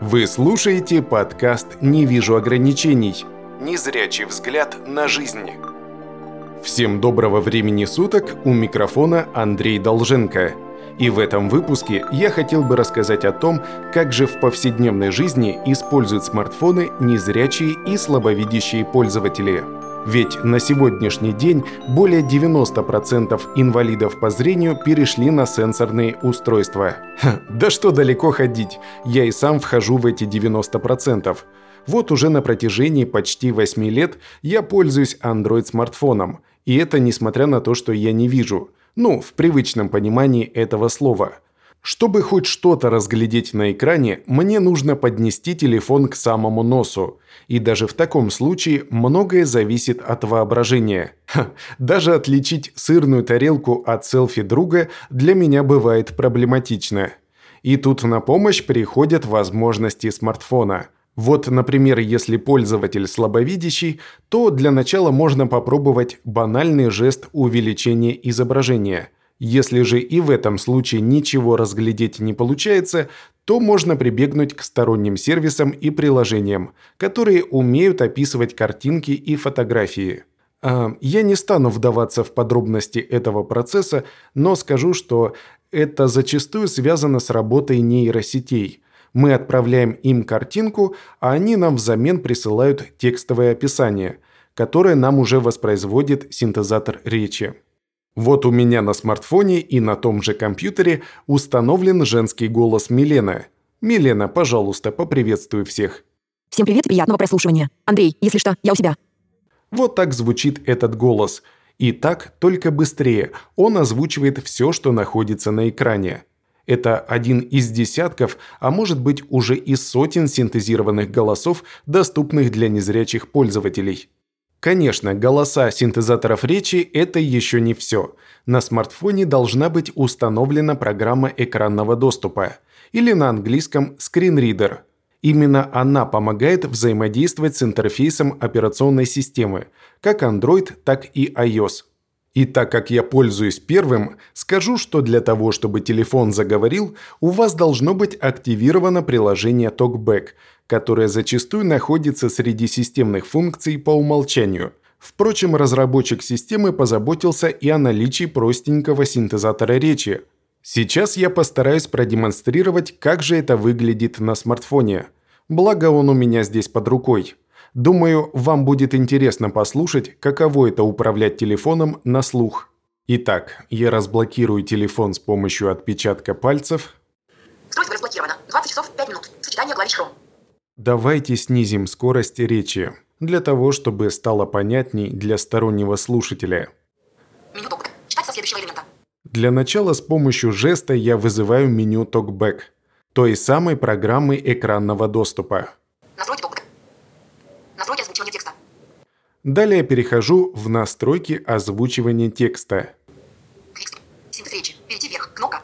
Вы слушаете подкаст «Не вижу ограничений». Незрячий взгляд на жизнь. Всем доброго времени суток, у микрофона Андрей Долженко. И в этом выпуске я хотел бы рассказать о том, как же в повседневной жизни используют смартфоны незрячие и слабовидящие пользователи – ведь на сегодняшний день более 90% инвалидов по зрению перешли на сенсорные устройства. Ха, да что далеко ходить, я и сам вхожу в эти 90%. Вот уже на протяжении почти 8 лет я пользуюсь Android-смартфоном. И это несмотря на то, что я не вижу. Ну, в привычном понимании этого слова. Чтобы хоть что-то разглядеть на экране, мне нужно поднести телефон к самому носу. И даже в таком случае многое зависит от воображения. Ха, даже отличить сырную тарелку от селфи друга для меня бывает проблематично. И тут на помощь приходят возможности смартфона. Вот, например, если пользователь слабовидящий, то для начала можно попробовать банальный жест увеличения изображения – если же и в этом случае ничего разглядеть не получается, то можно прибегнуть к сторонним сервисам и приложениям, которые умеют описывать картинки и фотографии. А, я не стану вдаваться в подробности этого процесса, но скажу, что это зачастую связано с работой нейросетей. Мы отправляем им картинку, а они нам взамен присылают текстовое описание, которое нам уже воспроизводит синтезатор речи. Вот у меня на смартфоне и на том же компьютере установлен женский голос Милена. Милена, пожалуйста, поприветствуй всех. Всем привет и приятного прослушивания. Андрей, если что, я у себя. Вот так звучит этот голос. И так, только быстрее, он озвучивает все, что находится на экране. Это один из десятков, а может быть уже и сотен синтезированных голосов, доступных для незрячих пользователей. Конечно, голоса синтезаторов речи – это еще не все. На смартфоне должна быть установлена программа экранного доступа, или на английском Reader. Именно она помогает взаимодействовать с интерфейсом операционной системы, как Android, так и iOS. И так как я пользуюсь первым, скажу, что для того, чтобы телефон заговорил, у вас должно быть активировано приложение TalkBack – которая зачастую находится среди системных функций по умолчанию. Впрочем, разработчик системы позаботился и о наличии простенького синтезатора речи. Сейчас я постараюсь продемонстрировать, как же это выглядит на смартфоне. Благо он у меня здесь под рукой. Думаю, вам будет интересно послушать, каково это управлять телефоном на слух. Итак, я разблокирую телефон с помощью отпечатка пальцев. Устройство разблокировано. 20 часов 5 минут. Сочетание клавиш Chrome. Давайте снизим скорость речи, для того, чтобы стало понятней для стороннего слушателя. Меню. Читать со следующего элемента. Для начала с помощью жеста я вызываю меню TalkBack, той самой программы экранного доступа. Настройки TalkBack. Настройки озвучивания текста. Далее перехожу в настройки озвучивания текста. Текст. Синтез речи. Перейти вверх. Кнопка.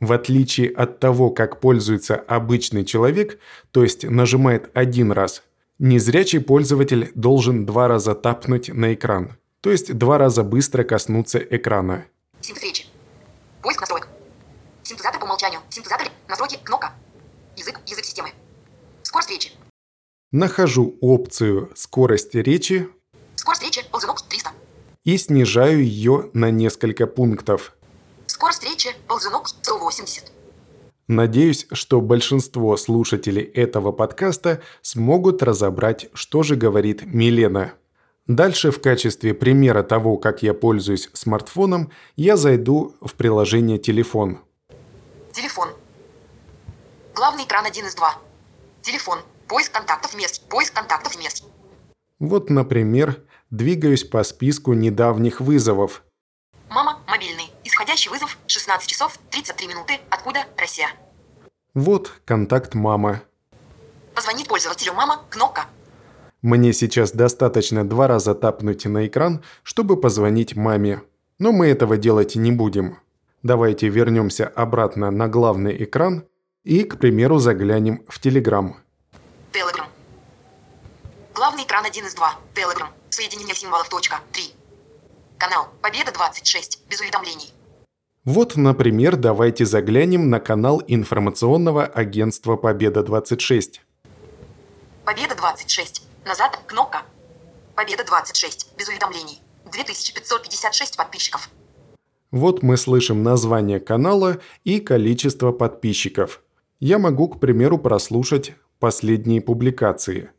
В отличие от того, как пользуется обычный человек, то есть нажимает один раз, незрячий пользователь должен два раза тапнуть на экран, то есть два раза быстро коснуться экрана. Синтез речи. Поиск настроек. Синтезатор по умолчанию. Синтезатор. Настройки. Кнопка. Язык. Язык системы. Скорость речи. Нахожу опцию «Скорость речи» Скорость речи. Ползунок 300. и снижаю ее на несколько пунктов – Скорость речи ползунок 180. Надеюсь, что большинство слушателей этого подкаста смогут разобрать, что же говорит Милена. Дальше в качестве примера того, как я пользуюсь смартфоном, я зайду в приложение «Телефон». Телефон. Главный экран 1 из 2. Телефон. Поиск контактов мест. Поиск контактов мест. Вот, например, двигаюсь по списку недавних вызовов. Исходящий вызов 16 часов 33 минуты. Откуда? Россия. Вот контакт мама. Позвонить пользователю мама. Кнопка. Мне сейчас достаточно два раза тапнуть на экран, чтобы позвонить маме. Но мы этого делать не будем. Давайте вернемся обратно на главный экран и, к примеру, заглянем в Telegram. Telegram. Главный экран 1 из 2. Telegram. Соединение символов. Точка. 3. Канал. Победа 26. Без уведомлений. Вот, например, давайте заглянем на канал информационного агентства «Победа-26». Победа-26. Назад. Кнопка. Победа-26. Без уведомлений. 2556 подписчиков. Вот мы слышим название канала и количество подписчиков. Я могу, к примеру, прослушать последние публикации.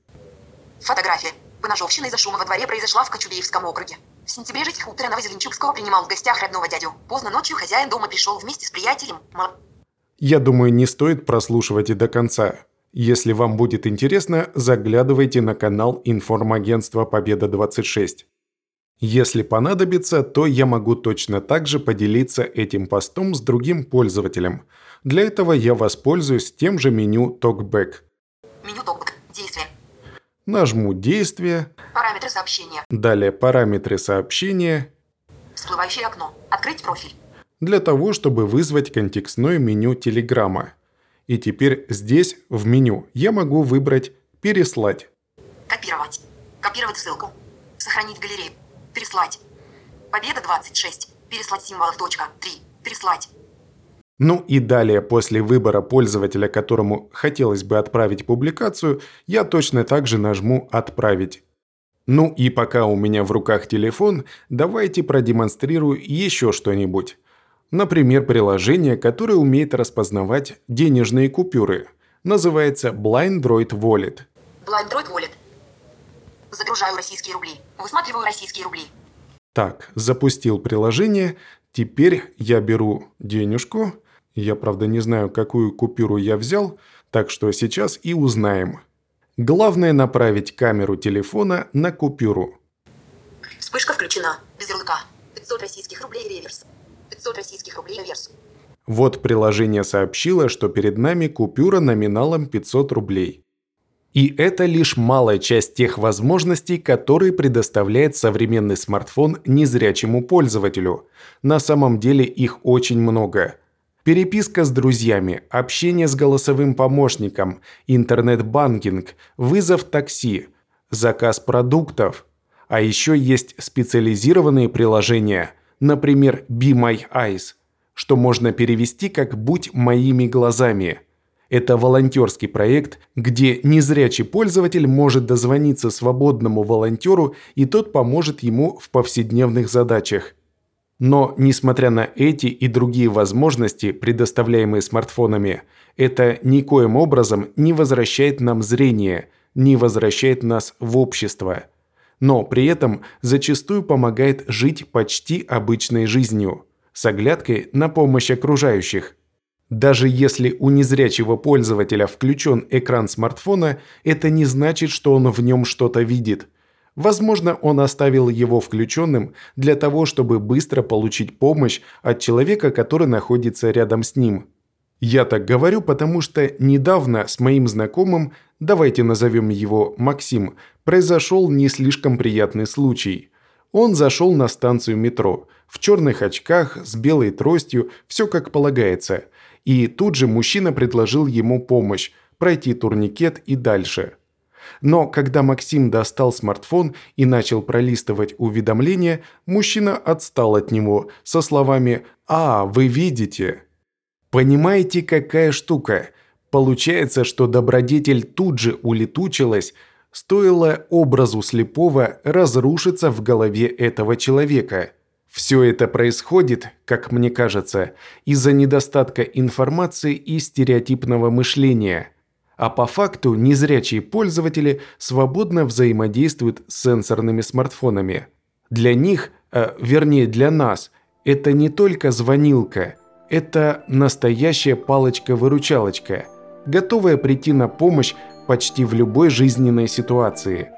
Фотография. Поножовщина из-за шума во дворе произошла в Кочубеевском округе. В сентябре житель хутора Новозеленчукского принимал в гостях родного дядю. Поздно ночью хозяин дома пришел вместе с приятелем. Я думаю, не стоит прослушивать и до конца. Если вам будет интересно, заглядывайте на канал информагентства «Победа-26». Если понадобится, то я могу точно так же поделиться этим постом с другим пользователем. Для этого я воспользуюсь тем же меню TalkBack. Меню топок. Нажму «Действие», Параметры сообщения. далее «Параметры сообщения», Всплывающее окно. Открыть профиль. для того, чтобы вызвать контекстное меню Телеграма. И теперь здесь, в меню, я могу выбрать «Переслать». Копировать. Копировать ссылку. Сохранить в галерее. Переслать. Победа 26. Переслать символов. Точка. 3. Переслать. Ну и далее, после выбора пользователя, которому хотелось бы отправить публикацию, я точно так же нажму «Отправить». Ну и пока у меня в руках телефон, давайте продемонстрирую еще что-нибудь. Например, приложение, которое умеет распознавать денежные купюры. Называется Blindroid Wallet. Blind Wallet. Загружаю российские рубли. Высматриваю российские рубли. Так, запустил приложение. Теперь я беру денежку. Я, правда, не знаю, какую купюру я взял, так что сейчас и узнаем. Главное направить камеру телефона на купюру. Вспышка включена. Без ярлыка. 500 российских рублей реверс. 500 российских рублей реверс. Вот приложение сообщило, что перед нами купюра номиналом 500 рублей. И это лишь малая часть тех возможностей, которые предоставляет современный смартфон незрячему пользователю. На самом деле их очень много. Переписка с друзьями, общение с голосовым помощником, интернет-банкинг, вызов такси, заказ продуктов. А еще есть специализированные приложения, например, Be My Eyes, что можно перевести как «Будь моими глазами». Это волонтерский проект, где незрячий пользователь может дозвониться свободному волонтеру, и тот поможет ему в повседневных задачах. Но, несмотря на эти и другие возможности, предоставляемые смартфонами, это никоим образом не возвращает нам зрение, не возвращает нас в общество. Но при этом зачастую помогает жить почти обычной жизнью, с оглядкой на помощь окружающих – даже если у незрячего пользователя включен экран смартфона, это не значит, что он в нем что-то видит. Возможно, он оставил его включенным для того, чтобы быстро получить помощь от человека, который находится рядом с ним. Я так говорю, потому что недавно с моим знакомым, давайте назовем его Максим, произошел не слишком приятный случай. Он зашел на станцию метро, в черных очках, с белой тростью, все как полагается – и тут же мужчина предложил ему помощь, пройти турникет и дальше. Но когда Максим достал смартфон и начал пролистывать уведомления, мужчина отстал от него со словами «А, вы видите». Понимаете, какая штука? Получается, что добродетель тут же улетучилась, стоило образу слепого разрушиться в голове этого человека – все это происходит, как мне кажется, из-за недостатка информации и стереотипного мышления. А по факту незрячие пользователи свободно взаимодействуют с сенсорными смартфонами. Для них, э, вернее для нас, это не только звонилка, это настоящая палочка-выручалочка, готовая прийти на помощь почти в любой жизненной ситуации.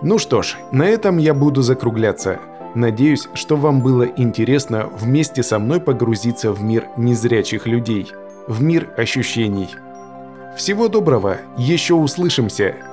Ну что ж, на этом я буду закругляться – Надеюсь, что вам было интересно вместе со мной погрузиться в мир незрячих людей, в мир ощущений. Всего доброго, еще услышимся!